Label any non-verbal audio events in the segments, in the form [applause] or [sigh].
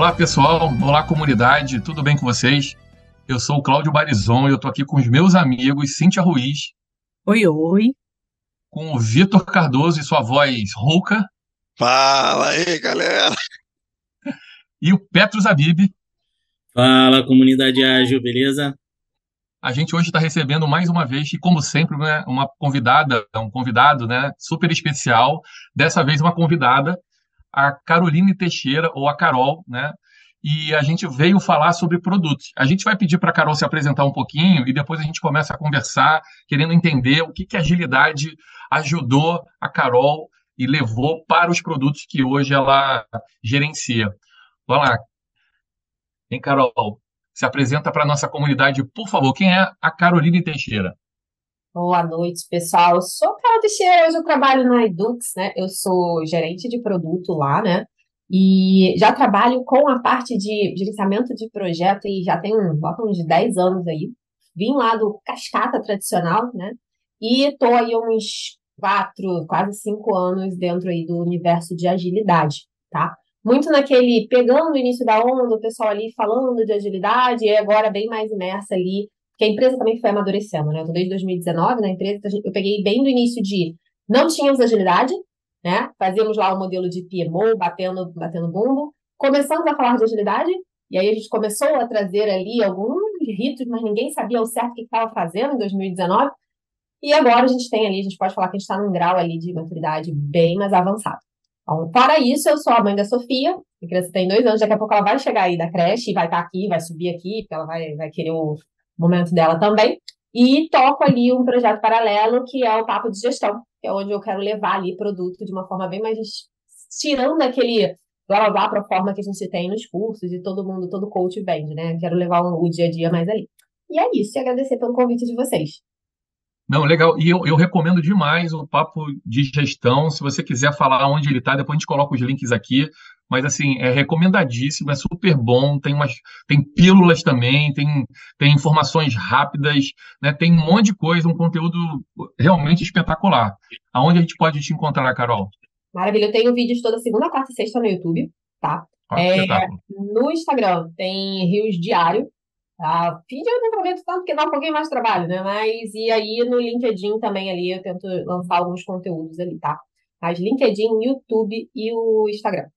Olá, pessoal. Olá, comunidade. Tudo bem com vocês? Eu sou o Cláudio Barizon e eu tô aqui com os meus amigos Cíntia Ruiz. Oi, oi. Com o Vitor Cardoso e sua voz rouca. Fala aí, galera. E o Petro Zabib. Fala, comunidade ágil, beleza? A gente hoje está recebendo mais uma vez, e como sempre, né, uma convidada, um convidado né, super especial. Dessa vez, uma convidada, a Caroline Teixeira, ou a Carol, né? E a gente veio falar sobre produtos. A gente vai pedir para a Carol se apresentar um pouquinho e depois a gente começa a conversar, querendo entender o que, que a agilidade ajudou a Carol e levou para os produtos que hoje ela gerencia. Vamos lá. Hein, Carol? Se apresenta para a nossa comunidade, por favor. Quem é a Caroline Teixeira? Boa noite, pessoal. Eu sou Carol Teixeira, hoje eu trabalho na Edux, né? Eu sou gerente de produto lá, né? E já trabalho com a parte de gerenciamento de projeto e já tem uns 10 anos aí. Vim lá do Cascata tradicional, né? E estou aí uns quatro, quase cinco anos dentro aí do universo de agilidade, tá? muito naquele pegando o início da onda, o pessoal ali falando de agilidade, e agora bem mais imersa ali, que a empresa também foi amadurecendo, né? Eu tô desde 2019 na empresa, eu peguei bem do início de não tínhamos agilidade, né? Fazíamos lá o um modelo de PMO, batendo, batendo bumbo. Começamos a falar de agilidade, e aí a gente começou a trazer ali alguns ritos, mas ninguém sabia o certo que estava fazendo em 2019. E agora a gente tem ali, a gente pode falar que a gente está num grau ali de maturidade bem mais avançado. Então, fora isso, eu sou a mãe da Sofia, a criança tem dois anos, daqui a pouco ela vai chegar aí da creche, vai estar aqui, vai subir aqui, porque ela vai, vai querer o momento dela também. E toco ali um projeto paralelo, que é o Papo de Gestão, que é onde eu quero levar ali produto de uma forma bem mais. tirando aquele blá blá para a forma que a gente tem nos cursos e todo mundo, todo coach vende, né? Quero levar o dia a dia mais ali. E é isso, e agradecer pelo convite de vocês. Não, legal. E eu, eu recomendo demais o papo de gestão. Se você quiser falar onde ele está, depois a gente coloca os links aqui. Mas, assim, é recomendadíssimo, é super bom. Tem, umas, tem pílulas também, tem, tem informações rápidas, né? tem um monte de coisa, um conteúdo realmente espetacular. Aonde a gente pode te encontrar, Carol? Maravilha. Eu tenho vídeos toda segunda, quarta e sexta no YouTube, tá? Ah, é, no Instagram tem Rios Diário, Feed eu não aproveito tanto porque dá um pouquinho mais de trabalho, né? Mas e aí no LinkedIn também ali eu tento lançar alguns conteúdos ali, tá? Mas LinkedIn, YouTube e o Instagram.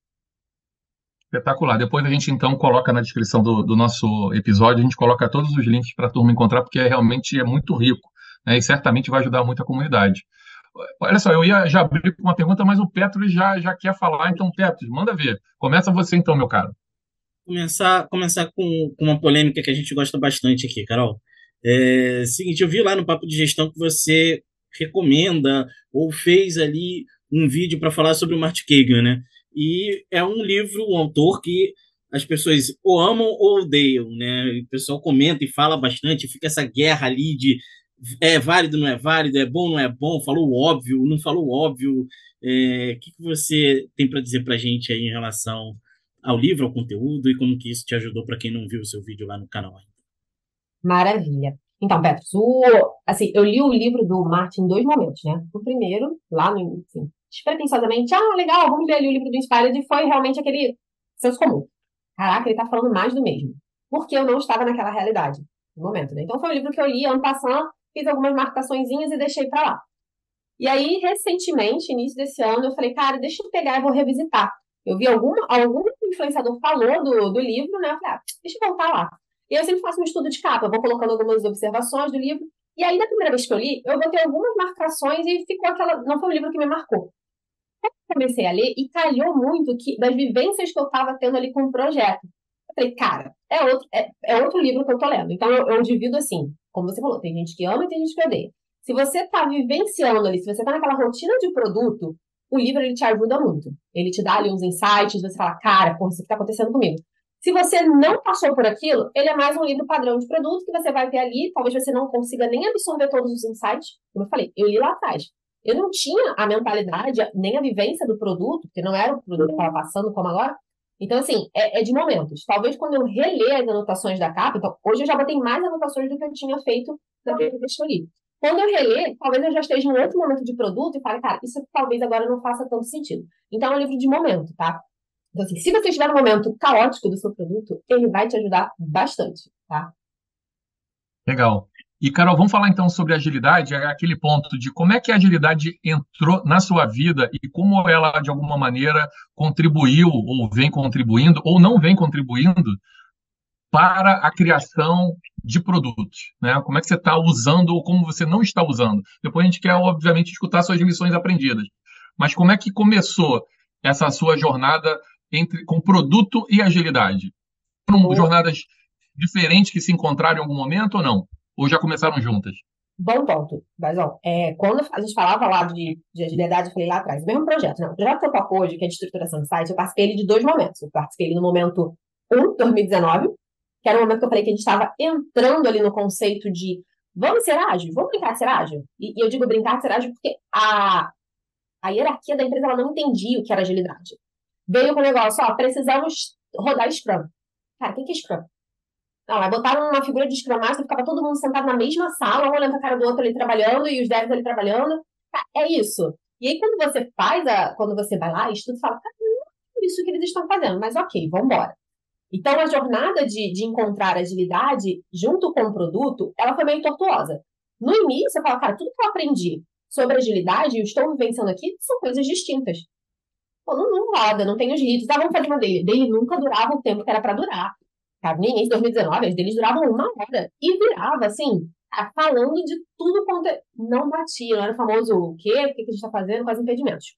Espetacular. Depois a gente então coloca na descrição do, do nosso episódio, a gente coloca todos os links para a turma encontrar, porque é, realmente é muito rico, né? E certamente vai ajudar muito a comunidade. Olha só, eu ia já abrir com uma pergunta, mas o Petro já, já quer falar, então, Petro, manda ver. Começa você então, meu caro começar, começar com, com uma polêmica que a gente gosta bastante aqui, Carol. É, seguinte, eu vi lá no Papo de Gestão que você recomenda ou fez ali um vídeo para falar sobre o Martin Kagan, né? E é um livro, um autor que as pessoas ou amam ou odeiam, né? O pessoal comenta e fala bastante, fica essa guerra ali de é válido, não é válido, é bom, não é bom, falou óbvio, não falou óbvio. É, o que, que você tem para dizer para gente aí em relação ao livro, ao conteúdo e como que isso te ajudou para quem não viu o seu vídeo lá no canal ainda. Maravilha. Então, Petros, assim, eu li o livro do Martin em dois momentos, né? O primeiro, lá no, assim, despretensiosamente, ah, legal, vamos ler ali o livro do Inspired, e foi realmente aquele senso comum. Caraca, ele tá falando mais do mesmo. Porque eu não estava naquela realidade no momento, né? Então foi um livro que eu li ano passado, fiz algumas marcaçõezinhas e deixei para lá. E aí, recentemente, início desse ano, eu falei, cara, deixa eu pegar e vou revisitar. Eu vi algum, algum influenciador falou do, do livro, né? Eu falei, ah, deixa eu voltar lá. E eu sempre faço um estudo de capa, vou colocando algumas observações do livro. E aí, da primeira vez que eu li, eu botei algumas marcações e ficou aquela. Não foi um livro que me marcou. Eu comecei a ler e calhou muito que das vivências que eu estava tendo ali com o projeto. Eu falei, cara, é outro, é, é outro livro que eu tô lendo. Então eu, eu divido assim, como você falou, tem gente que ama e tem gente que odeia. Se você está vivenciando ali, se você está naquela rotina de produto, o livro ele te ajuda muito. Ele te dá ali uns insights, você fala, cara, porra, isso que está acontecendo comigo. Se você não passou por aquilo, ele é mais um livro padrão de produto que você vai ter ali. Talvez você não consiga nem absorver todos os insights. Como eu falei, eu li lá atrás. Eu não tinha a mentalidade, nem a vivência do produto, porque não era o produto que estava passando como agora. Então, assim, é, é, de momentos. Talvez quando eu reler as anotações da capa, então, hoje eu já botei mais anotações do que eu tinha feito na vez que eu li. Quando eu reler, talvez eu já esteja em outro momento de produto e fale, cara, isso talvez agora não faça tanto sentido. Então é um livro de momento, tá? Então, assim, se você estiver no momento caótico do seu produto, ele vai te ajudar bastante, tá? Legal. E, Carol, vamos falar então sobre agilidade, é aquele ponto de como é que a agilidade entrou na sua vida e como ela, de alguma maneira, contribuiu, ou vem contribuindo, ou não vem contribuindo para a criação de produtos, né? Como é que você está usando ou como você não está usando. Depois a gente quer, obviamente, escutar suas lições aprendidas. Mas como é que começou essa sua jornada entre com produto e agilidade? Foram jornadas diferentes que se encontraram em algum momento ou não? Ou já começaram juntas? Bom ponto, Bazão. É, quando a gente falava lá de, de agilidade, eu falei lá atrás, o mesmo projeto, não. O projeto que eu hoje, que é de estruturação de site, eu participei ele de dois momentos. Eu participei ele no momento 1, 2019, que era o momento que eu falei que a gente estava entrando ali no conceito de vamos ser ágil, vamos brincar de ser ágil. E, e eu digo brincar de ser ágil porque a, a hierarquia da empresa ela não entendia o que era agilidade. Veio com o negócio, ó, precisamos rodar Scrum. Cara, o que é Scrum? Não, aí botaram uma figura de Scrum Master, ficava todo mundo sentado na mesma sala, um olhando pra cara do outro ali trabalhando, e os devs ali trabalhando. É isso. E aí, quando você faz a. Quando você vai lá, estuda, fala, cara, não é isso que eles estão fazendo, mas ok, vamos embora. Então, a jornada de, de encontrar agilidade junto com o produto, ela foi meio tortuosa. No início, você fala, cara, tudo que eu aprendi sobre agilidade e estou vivenciando aqui são coisas distintas. Pô, não, não roda, não tem os ritos. Ah, vamos fazer uma dele. Dele nunca durava o tempo que era para durar. Sabe? Em 2019, as deles duravam uma hora. E virava, assim, falando de tudo quanto. É... Não batia, não era famoso o quê? O que a gente está fazendo os impedimentos.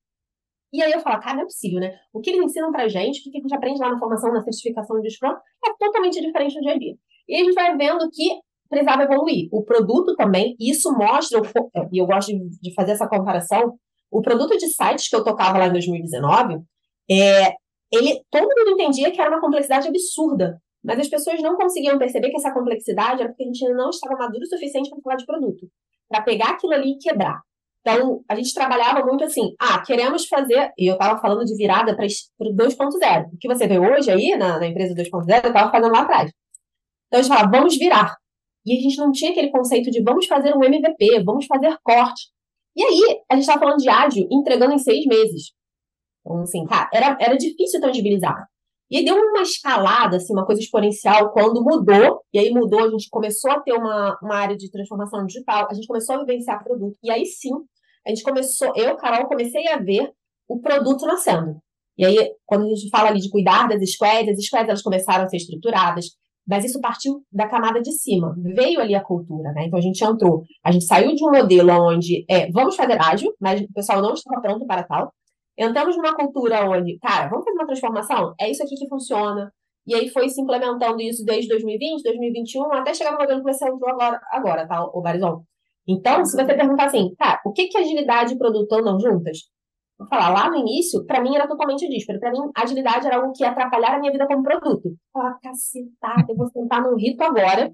E aí eu falo, cara, não é possível, né? O que eles ensinam pra gente, o que a gente aprende lá na formação, na certificação de Scrum, é totalmente diferente do dia a dia. E a gente vai vendo que precisava evoluir. O produto também, isso mostra, e eu gosto de fazer essa comparação, o produto de sites que eu tocava lá em 2019, é, ele, todo mundo entendia que era uma complexidade absurda. Mas as pessoas não conseguiam perceber que essa complexidade era porque a gente não estava maduro o suficiente para falar de produto. Para pegar aquilo ali e quebrar. Então, a gente trabalhava muito assim, ah, queremos fazer, e eu estava falando de virada para o 2.0. O que você vê hoje aí na, na empresa 2.0, eu estava fazendo lá atrás. Então, a gente falava, vamos virar. E a gente não tinha aquele conceito de vamos fazer um MVP, vamos fazer corte. E aí, a gente estava falando de ágil entregando em seis meses. Então, assim, cara, era, era difícil tangibilizar. E aí deu uma escalada, assim, uma coisa exponencial quando mudou, e aí mudou, a gente começou a ter uma, uma área de transformação digital, a gente começou a vivenciar produto, e aí sim, a gente começou, eu, Carol, comecei a ver o produto nascendo. E aí, quando a gente fala ali de cuidar das squads, as squads elas começaram a ser estruturadas, mas isso partiu da camada de cima, veio ali a cultura, né? Então a gente entrou, a gente saiu de um modelo onde é, vamos fazer ágil, mas o pessoal não estava pronto para tal, Entramos numa cultura onde, cara, vamos fazer uma transformação? É isso aqui que funciona. E aí foi se implementando isso desde 2020, 2021, até chegar no modelo que você entrou agora, agora tá, o Barizon? Então, se você perguntar assim, tá, o que que agilidade e produto andam juntas? Vou falar, lá no início, para mim era totalmente dísparo. Para mim, agilidade era algo que ia atrapalhar a minha vida como produto. Falar, cacetada, eu vou sentar num rito agora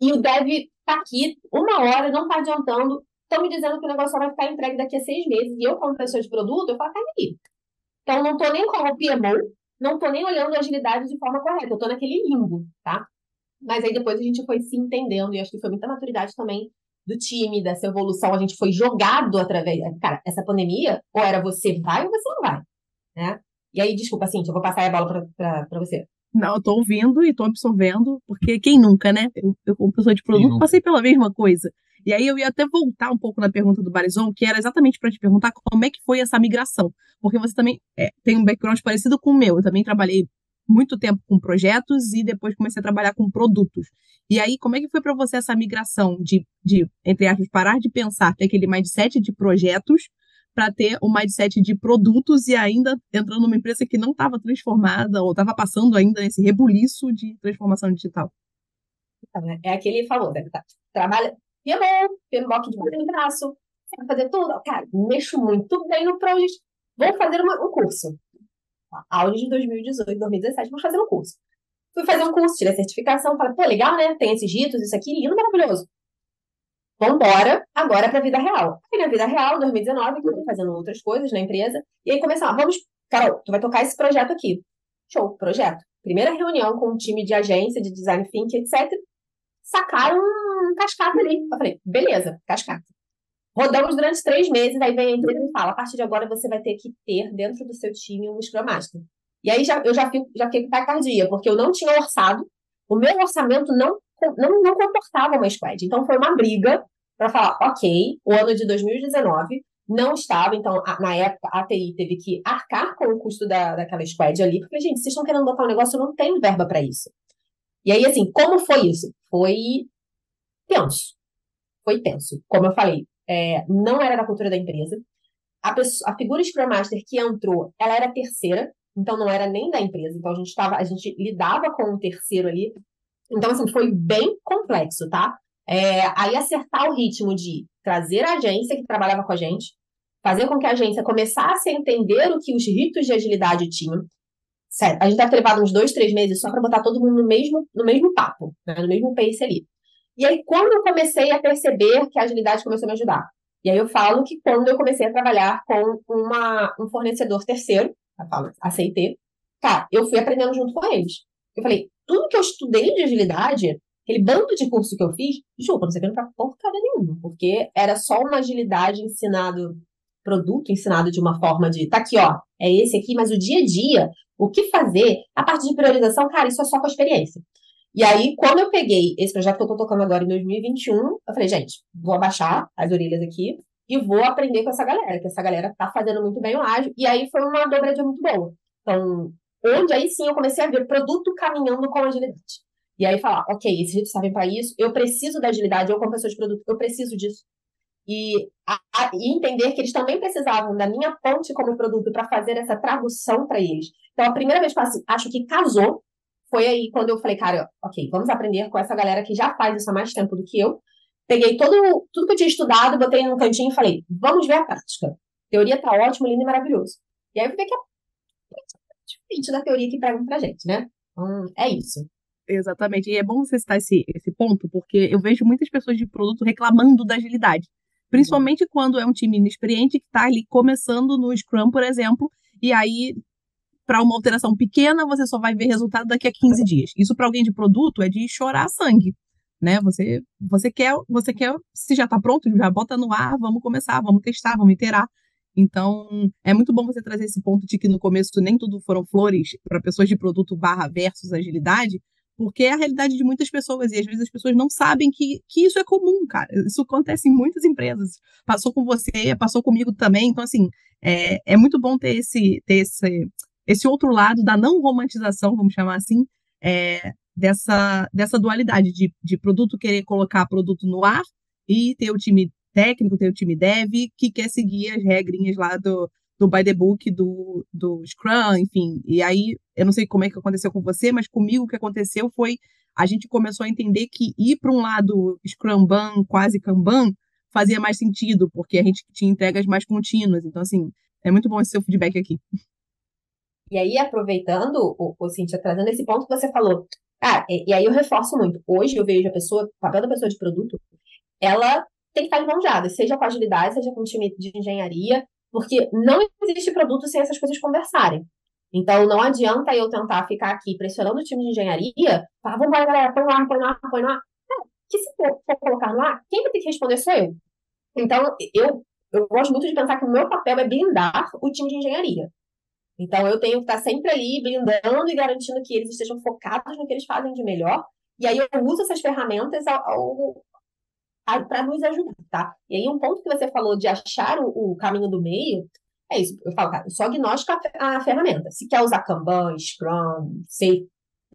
e o dev tá aqui uma hora, não tá adiantando, estão me dizendo que o negócio vai ficar entregue daqui a seis meses. E eu, como pessoa de produto, eu falo, calma aí. Então, não estou nem como PMO, não estou nem olhando a agilidade de forma correta. Eu estou naquele limbo, tá? Mas aí depois a gente foi se entendendo, e acho que foi muita maturidade também do time, dessa evolução. A gente foi jogado através. Cara, essa pandemia, ou era você vai ou você não vai, né? E aí, desculpa, Cintia, eu vou passar a bola para você. Não, eu tô ouvindo e tô absorvendo, porque quem nunca, né? Eu, eu como pessoa de produto, passei pela mesma coisa. E aí eu ia até voltar um pouco na pergunta do Barizon, que era exatamente para te perguntar como é que foi essa migração. Porque você também é, tem um background parecido com o meu. Eu também trabalhei muito tempo com projetos e depois comecei a trabalhar com produtos. E aí, como é que foi para você essa migração de, de, entre aspas, parar de pensar, ter aquele mindset de projetos para ter o mindset de produtos e ainda entrando numa empresa que não estava transformada ou estava passando ainda nesse rebuliço de transformação digital? É aquele famoso, né? trabalha, PMO, PMBOK de baixo braço, fazer tudo. Cara, mexo muito bem no Project. Vou fazer uma, um curso. Aula de 2018, 2017, vou fazer um curso. Fui fazer um curso, tirei a certificação, falei, pô, legal, né? Tem esses ritos, isso aqui, lindo, maravilhoso. Vambora, agora para a vida real. Aí na vida real, 2019, eu fazendo outras coisas na empresa, e aí começamos, vamos, Carol, tu vai tocar esse projeto aqui. Show, projeto. Primeira reunião com um time de agência, de design thinking, etc. Sacaram um cascata ali. Eu falei, beleza, cascata. Rodamos durante três meses, aí vem a empresa e fala: a partir de agora você vai ter que ter dentro do seu time um Scrum Master. E aí já, eu já fico, já fiquei com taquicardia, porque eu não tinha orçado, o meu orçamento não, não, não comportava uma squad. Então foi uma briga para falar, ok, o ano de 2019 não estava, então, na época, a TI teve que arcar com o custo da, daquela squad ali, porque, gente, vocês estão querendo botar um negócio, eu não tenho verba para isso. E aí, assim, como foi isso? Foi tenso. Foi tenso. Como eu falei, é, não era da cultura da empresa. A, pessoa, a figura Scrum Master que entrou, ela era terceira, então não era nem da empresa. Então a gente tava, a gente lidava com um terceiro ali. Então, assim, foi bem complexo, tá? É, aí acertar o ritmo de trazer a agência que trabalhava com a gente, fazer com que a agência começasse a entender o que os ritos de agilidade tinham. Sério, a gente deve ter levado uns dois, três meses só para botar todo mundo no mesmo, no mesmo papo, né? no mesmo pace ali. E aí, quando eu comecei a perceber que a agilidade começou a me ajudar? E aí eu falo que quando eu comecei a trabalhar com uma, um fornecedor terceiro, eu falo, cara, eu fui aprendendo junto com eles. Eu falei, tudo que eu estudei de agilidade, aquele bando de curso que eu fiz, desculpa, não sei pra porcaria nenhuma, porque era só uma agilidade ensinado, produto ensinado de uma forma de, tá aqui, ó, é esse aqui, mas o dia a dia, o que fazer, a parte de priorização, cara, isso é só com a experiência. E aí, quando eu peguei esse projeto que eu tô tocando agora em 2021, eu falei, gente, vou abaixar as orelhas aqui e vou aprender com essa galera, que essa galera tá fazendo muito bem o ágil. E aí foi uma dobradinha muito boa. Então, onde aí sim eu comecei a ver produto caminhando com agilidade. E aí falar, ok, esses jeito servem para isso, eu preciso da agilidade, eu como pessoa de produto, eu preciso disso. E, a, a, e entender que eles também precisavam da minha ponte como produto para fazer essa tradução para eles. Então, a primeira vez que eu acho que casou foi aí quando eu falei, cara, ok, vamos aprender com essa galera que já faz isso há mais tempo do que eu. Peguei todo, tudo que eu tinha estudado, botei num cantinho e falei, vamos ver a prática. Teoria tá ótimo, lindo e maravilhoso. E aí eu vi que é diferente da teoria que pregam pra gente, né? Então, é isso. Exatamente. E é bom você citar esse, esse ponto, porque eu vejo muitas pessoas de produto reclamando da agilidade. Principalmente quando é um time inexperiente que está ali começando no Scrum, por exemplo, e aí para uma alteração pequena, você só vai ver resultado daqui a 15 dias. Isso para alguém de produto é de chorar sangue, né? Você você quer, você quer, se já está pronto, já bota no ar, vamos começar, vamos testar, vamos iterar. Então, é muito bom você trazer esse ponto de que no começo nem tudo foram flores para pessoas de produto barra versus agilidade, porque é a realidade de muitas pessoas e às vezes as pessoas não sabem que, que isso é comum, cara. Isso acontece em muitas empresas. Passou com você, passou comigo também. Então, assim, é, é muito bom ter esse, ter esse, esse outro lado da não romantização, vamos chamar assim, é, dessa, dessa dualidade de, de produto querer colocar produto no ar e ter o time técnico, ter o time dev que quer seguir as regrinhas lá do, do by the book, do, do Scrum, enfim. E aí, eu não sei como é que aconteceu com você, mas comigo o que aconteceu foi a gente começou a entender que ir para um lado Scrum Ban, quase Kanban, fazia mais sentido, porque a gente tinha entregas mais contínuas. Então, assim, é muito bom esse seu feedback aqui. E aí, aproveitando, o, o Cintia, trazendo esse ponto que você falou, ah, e, e, aí eu reforço muito. Hoje eu vejo a pessoa, o papel da pessoa de produto, ela tem que estar enganjada, seja com agilidade, seja com time de engenharia, porque não existe produto sem essas coisas conversarem. Então, não adianta eu tentar ficar aqui pressionando o time de engenharia, falar, vamos lá, galera, põe no ar, põe no ar, põe no ar. que se for, for colocar no ar, quem vai ter que responder sou eu. Então, eu, eu gosto muito de pensar que o meu papel é blindar o time de engenharia. Então, eu tenho que estar sempre ali blindando e garantindo que eles estejam focados no que eles fazem de melhor. E aí, eu uso essas ferramentas para nos ajudar, tá? E aí, um ponto que você falou de achar o, o caminho do meio, é isso. Eu falo, cara, só agnóstico a, a ferramenta. Se quer usar Kanban, Scrum, não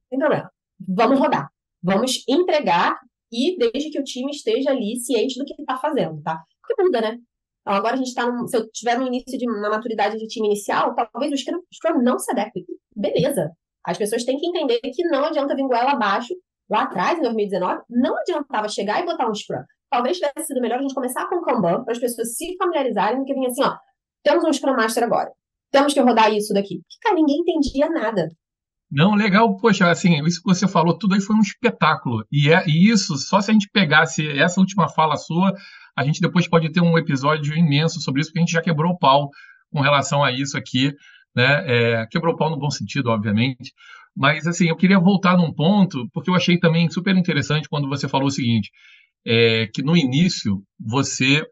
tem problema. Vamos rodar. Vamos entregar e desde que o time esteja ali ciente do que está fazendo, tá? Porque muda, né? Então, agora a gente está, se eu tiver no início de uma maturidade de time inicial, talvez o Scrum, Scrum não se adeque. Beleza. As pessoas têm que entender que não adianta vir goela abaixo. Lá atrás, em 2019, não adiantava chegar e botar um Scrum. Talvez tivesse sido melhor a gente começar com o Kanban, para as pessoas se familiarizarem, que vir assim, ó, temos um Scrum Master agora. Temos que rodar isso daqui. Porque, cara, ninguém entendia nada. Não, legal, poxa, assim, isso que você falou, tudo aí foi um espetáculo. E, é, e isso, só se a gente pegasse essa última fala sua, a gente depois pode ter um episódio imenso sobre isso, porque a gente já quebrou o pau com relação a isso aqui, né? É, quebrou o pau no bom sentido, obviamente. Mas, assim, eu queria voltar num ponto, porque eu achei também super interessante quando você falou o seguinte, é, que no início você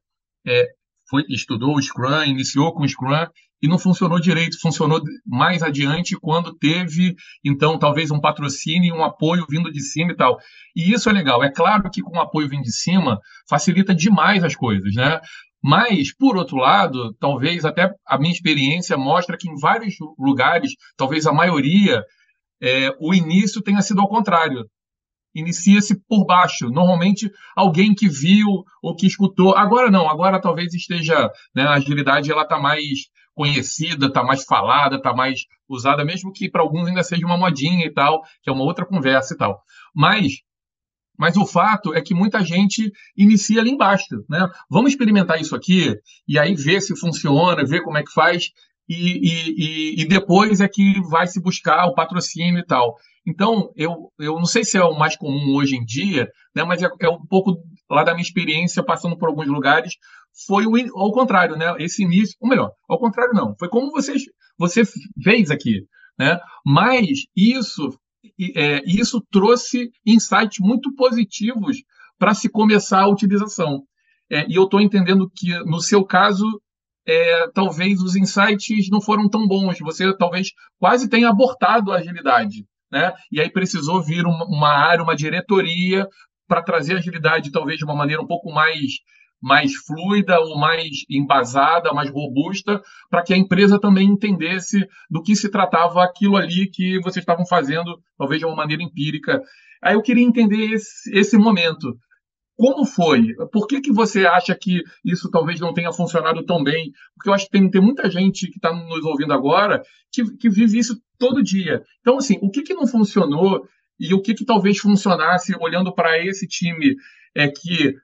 é, foi, estudou o Scrum, iniciou com o Scrum, e não funcionou direito, funcionou mais adiante quando teve, então, talvez um patrocínio, um apoio vindo de cima e tal. E isso é legal. É claro que com o apoio vindo de cima facilita demais as coisas, né? Mas, por outro lado, talvez até a minha experiência mostra que em vários lugares, talvez a maioria, é, o início tenha sido ao contrário inicia-se por baixo. Normalmente, alguém que viu ou que escutou. Agora não, agora talvez esteja. Né, a agilidade ela está mais conhecida, está mais falada, está mais usada, mesmo que para alguns ainda seja uma modinha e tal, que é uma outra conversa e tal. Mas. Mas o fato é que muita gente inicia ali embaixo, né? Vamos experimentar isso aqui e aí ver se funciona, ver como é que faz e, e, e, depois é que vai se buscar o patrocínio e tal. Então, eu, eu não sei se é o mais comum hoje em dia, né, mas é, é um pouco lá da minha experiência, passando por alguns lugares, foi o, ao contrário, né? Esse início, ou melhor, ao contrário não, foi como você, você fez aqui, né? Mas isso, é, isso trouxe insights muito positivos para se começar a utilização. É, e eu estou entendendo que, no seu caso, é, talvez os insights não foram tão bons. Você talvez quase tenha abortado a agilidade né? E aí precisou vir uma, uma área, uma diretoria para trazer agilidade talvez de uma maneira um pouco mais mais fluida ou mais embasada, mais robusta, para que a empresa também entendesse do que se tratava aquilo ali que vocês estavam fazendo, talvez de uma maneira empírica. Aí eu queria entender esse, esse momento. Como foi? Por que, que você acha que isso talvez não tenha funcionado tão bem? Porque eu acho que tem, tem muita gente que está nos ouvindo agora que, que vive isso todo dia. Então, assim, o que, que não funcionou e o que, que talvez funcionasse olhando para esse time é que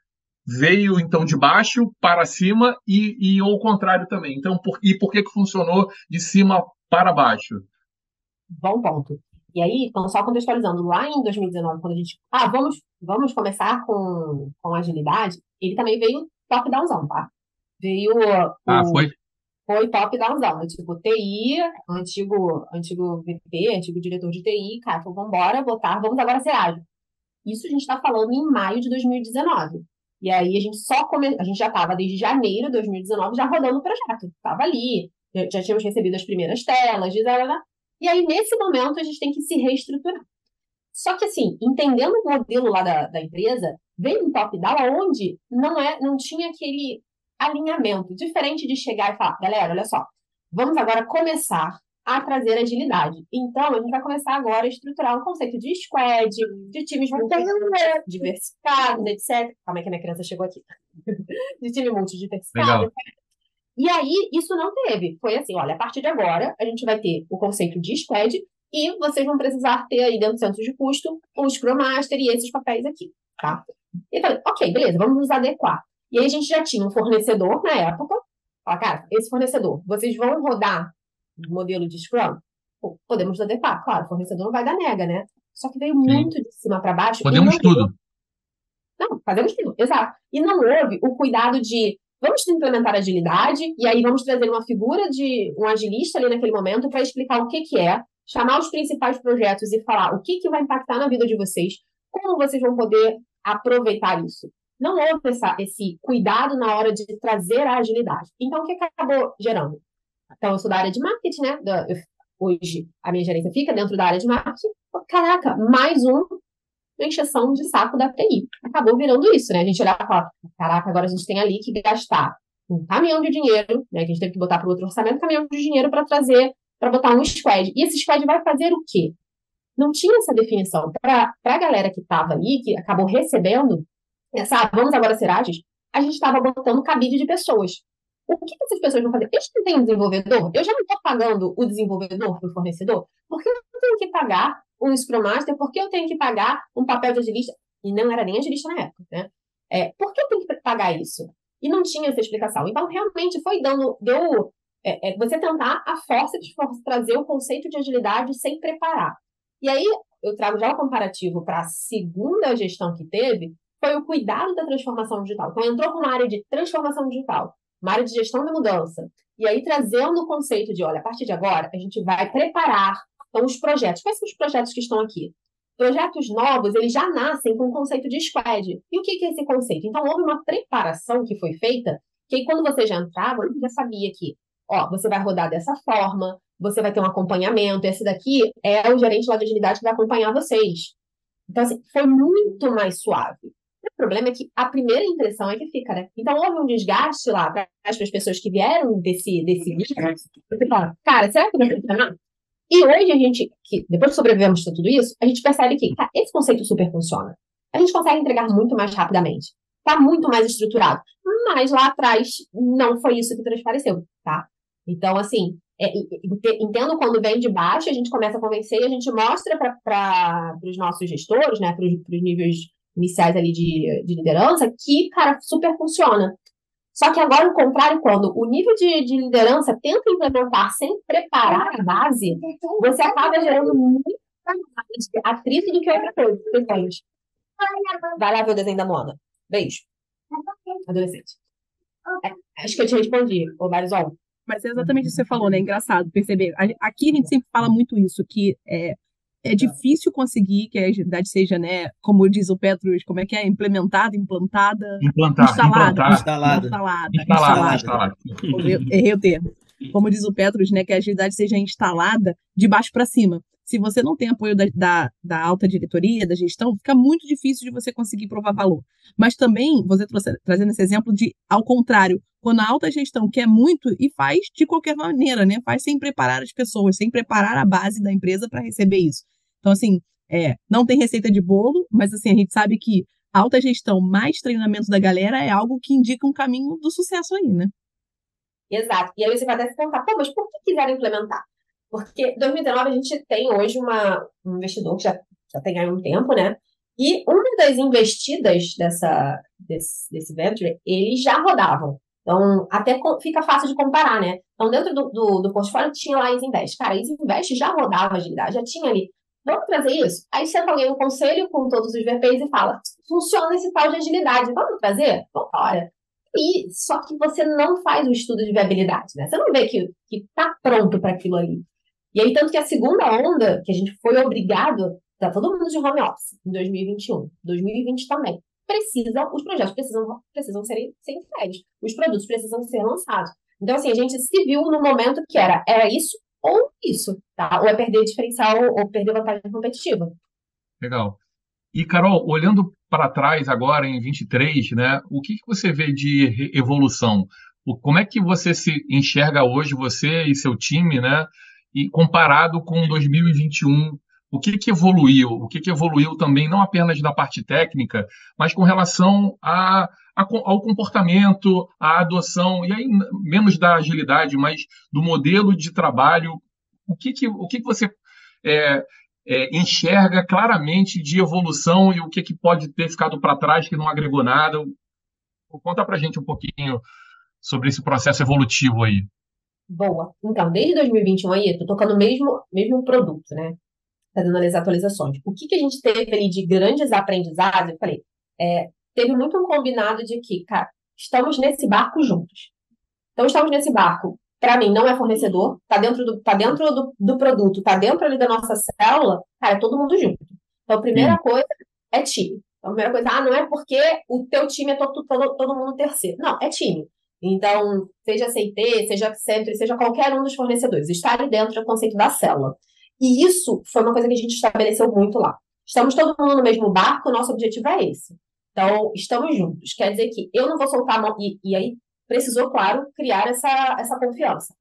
veio então de baixo para cima e, e ao contrário também. Então, por, e por que, que funcionou de cima para baixo? Bom ponto. E aí, então, só contextualizando, lá em 2019, quando a gente. Ah, vamos, vamos começar com, com agilidade, ele também veio top-downzão, tá? Veio. Ah, o, foi? Foi top-downzão. Tipo, TI, antigo, antigo VP, antigo diretor de TI, cara, falou, vambora, votar, vamos agora ser ágil. Isso a gente está falando em maio de 2019. E aí a gente só come... a gente já estava desde janeiro de 2019 já rodando o projeto. Estava ali, já tínhamos recebido as primeiras telas, de e aí, nesse momento, a gente tem que se reestruturar. Só que, assim, entendendo o modelo lá da, da empresa, veio um top-down onde não, é, não tinha aquele alinhamento, diferente de chegar e falar, galera, olha só, vamos agora começar a trazer agilidade. Então, a gente vai começar agora a estruturar um conceito de squad, de times diversificados, etc. Calma aí que a minha criança chegou aqui. [laughs] de time multidiversificado, etc. E aí, isso não teve. Foi assim, olha, a partir de agora, a gente vai ter o conceito de squad e vocês vão precisar ter aí dentro do centro de custo o Scrum Master e esses papéis aqui, tá? Então, ok, beleza, vamos nos adequar. E aí a gente já tinha um fornecedor na época. Fala, cara, esse fornecedor, vocês vão rodar o modelo de Scrum? Pô, podemos adequar, claro, o fornecedor não vai dar nega, né? Só que veio Sim. muito de cima para baixo. Podemos tudo. Não, fazemos tudo, exato. E não houve o cuidado de vamos implementar agilidade, e aí vamos trazer uma figura de um agilista ali naquele momento para explicar o que, que é, chamar os principais projetos e falar o que, que vai impactar na vida de vocês, como vocês vão poder aproveitar isso. Não houve essa, esse cuidado na hora de trazer a agilidade. Então, o que acabou gerando? Então, eu sou da área de marketing, né? Eu, hoje, a minha gerência fica dentro da área de marketing. Caraca, mais um encheção de saco da TI. Acabou virando isso, né? A gente olhava e falava, caraca, agora a gente tem ali que gastar um caminhão de dinheiro, né? Que a gente teve que botar para outro orçamento, um caminhão de dinheiro para trazer, para botar um squad. E esse squad vai fazer o quê? Não tinha essa definição. Para a galera que estava ali, que acabou recebendo, essa, ah, vamos agora ser ágeis, a gente estava botando cabide de pessoas. O que essas pessoas vão fazer? Eles não têm um desenvolvedor? Eu já não estou pagando o desenvolvedor o fornecedor? Por que eu tenho que pagar um Scrum Master, por que eu tenho que pagar um papel de agilista? E não era nem agilista na época, né? É, por que eu tenho que pagar isso? E não tinha essa explicação. Então, realmente, foi dando, deu, é, é, você tentar a força de trazer o conceito de agilidade sem preparar. E aí, eu trago já o comparativo para a segunda gestão que teve, foi o cuidado da transformação digital. Então, entrou com uma área de transformação digital, uma área de gestão da mudança. E aí, trazendo o conceito de, olha, a partir de agora, a gente vai preparar então, os projetos. Quais são os projetos que estão aqui? Projetos novos, eles já nascem com o conceito de squad. E o que é esse conceito? Então, houve uma preparação que foi feita, que aí, quando você já entrava, você já sabia que ó, você vai rodar dessa forma, você vai ter um acompanhamento, esse daqui é o gerente lá de agilidade que vai acompanhar vocês. Então, assim, foi muito mais suave. O problema é que a primeira impressão é que fica, né? Então, houve um desgaste lá para as pessoas que vieram desse, desse livro. Você fala, cara, será que vai funcionar? E hoje a gente, que depois que sobrevivemos a tudo isso, a gente percebe que cara, esse conceito super funciona. A gente consegue entregar muito mais rapidamente. Está muito mais estruturado. Mas lá atrás não foi isso que transpareceu, tá? Então, assim, é, entendo quando vem de baixo, a gente começa a convencer e a gente mostra para os nossos gestores, né, para os níveis iniciais ali de, de liderança, que, cara, super funciona. Só que agora, o contrário, quando o nível de, de liderança tenta implementar sem preparar a base, você acaba gerando muito mais atrito do que outra coisa. Vai lá ver o desenho da Mona. Beijo. Adolescente. É, acho que eu te respondi, ô Marisol. Mas é exatamente isso que você falou, né? Engraçado perceber. Aqui a gente sempre fala muito isso, que é, é difícil conseguir que a agilidade seja, né, como diz o Petrus, como é que é? Implementada, implantada, Implantar, instalada, implantar. Instalada. instalada, Instalada, instalada. instalada. Errei o termo. Como diz o Petrus, né, que a agilidade seja instalada de baixo para cima. Se você não tem apoio da, da, da, alta diretoria, da gestão, fica muito difícil de você conseguir provar valor. Mas também, você trouxe, trazendo esse exemplo de, ao contrário, quando a alta gestão quer muito e faz de qualquer maneira, né? Faz sem preparar as pessoas, sem preparar a base da empresa para receber isso. Então, assim, é, não tem receita de bolo, mas assim, a gente sabe que alta gestão mais treinamento da galera é algo que indica um caminho do sucesso aí, né? Exato. E aí você vai até se perguntar, pô, mas por que quiseram implementar? Porque 2019 a gente tem hoje uma, um investidor que já, já tem aí um tempo, né? E uma das investidas dessa, desse, desse venture, eles já rodavam. Então, até fica fácil de comparar, né? Então, dentro do, do, do portfólio tinha lá a Isinvest. Cara, a Isinvest já rodava agilidade, já tinha ali. Vamos trazer isso? Aí senta alguém no conselho com todos os VPs e fala: funciona esse tal de agilidade, vamos trazer? Vambora. E só que você não faz o estudo de viabilidade, né? Você não vê que, que tá pronto para aquilo ali. E aí, tanto que a segunda onda, que a gente foi obrigado, tá todo mundo de home office em 2021, 2020 também. Precisa, os projetos precisam, precisam ser, ser os produtos precisam ser lançados. Então, assim, a gente se viu no momento que era, era isso ou isso, tá? Ou é perder diferencial ou perder vantagem competitiva. Legal. E, Carol, olhando para trás agora em 23, né, o que, que você vê de evolução? O, como é que você se enxerga hoje, você e seu time, né, e comparado com 2021? O que, que evoluiu? O que, que evoluiu também, não apenas na parte técnica, mas com relação a, ao comportamento, à adoção, e aí menos da agilidade, mas do modelo de trabalho. O que, que, o que, que você é, é, enxerga claramente de evolução e o que, que pode ter ficado para trás que não agregou nada? Conta para gente um pouquinho sobre esse processo evolutivo aí. Boa. Então, desde 2021 aí, estou tocando o mesmo, mesmo produto, né? Fazendo as atualizações. O que, que a gente teve ali de grandes aprendizados? Eu falei, é, teve muito um combinado de que, cara, estamos nesse barco juntos. Então, estamos nesse barco para mim, não é fornecedor, tá dentro do, tá dentro do, do produto, tá dentro ali da nossa célula, cara, é todo mundo junto. Então, a primeira coisa é time. Então, a primeira coisa, ah, não é porque o teu time é todo, todo, todo mundo terceiro. Não, é time. Então, seja CT, seja Accenture, seja qualquer um dos fornecedores, está ali dentro do conceito da célula. E isso foi uma coisa que a gente estabeleceu muito lá. Estamos todo mundo no mesmo barco, nosso objetivo é esse. Então, estamos juntos. Quer dizer que eu não vou soltar a mão, e, e aí precisou, claro, criar essa, essa confiança.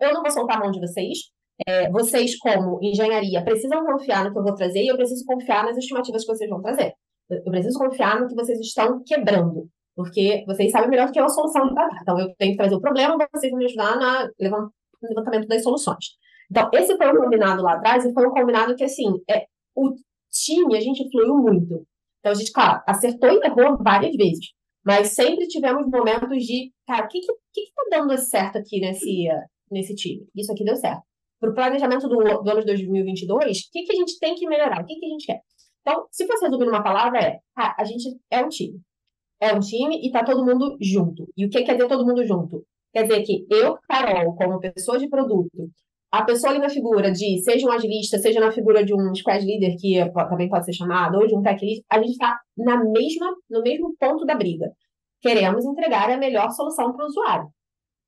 Eu não vou soltar a mão de vocês. É, vocês, como engenharia, precisam confiar no que eu vou trazer e eu preciso confiar nas estimativas que vocês vão trazer. Eu preciso confiar no que vocês estão quebrando, porque vocês sabem melhor do que eu a solução para dar. Então, eu tenho que trazer o problema, vocês vão me ajudar no levantamento das soluções. Então, esse foi um combinado lá atrás e foi um combinado que, assim, é, o time, a gente fluiu muito. Então, a gente, claro, acertou e errou várias vezes. Mas sempre tivemos momentos de, cara, o que, que, que tá dando certo aqui nesse, nesse time? Isso aqui deu certo. Para o planejamento do, do ano de 2022, o que, que a gente tem que melhorar? O que, que a gente quer? Então, se fosse resumir numa palavra, é: ah, a gente é um time. É um time e tá todo mundo junto. E o que quer dizer todo mundo junto? Quer dizer que eu, Carol, como pessoa de produto, a pessoa ali na figura de, seja um agilista, seja na figura de um squad leader, que também pode ser chamado, ou de um tech lead, a gente está na mesma, no mesmo ponto da briga. Queremos entregar a melhor solução para o usuário.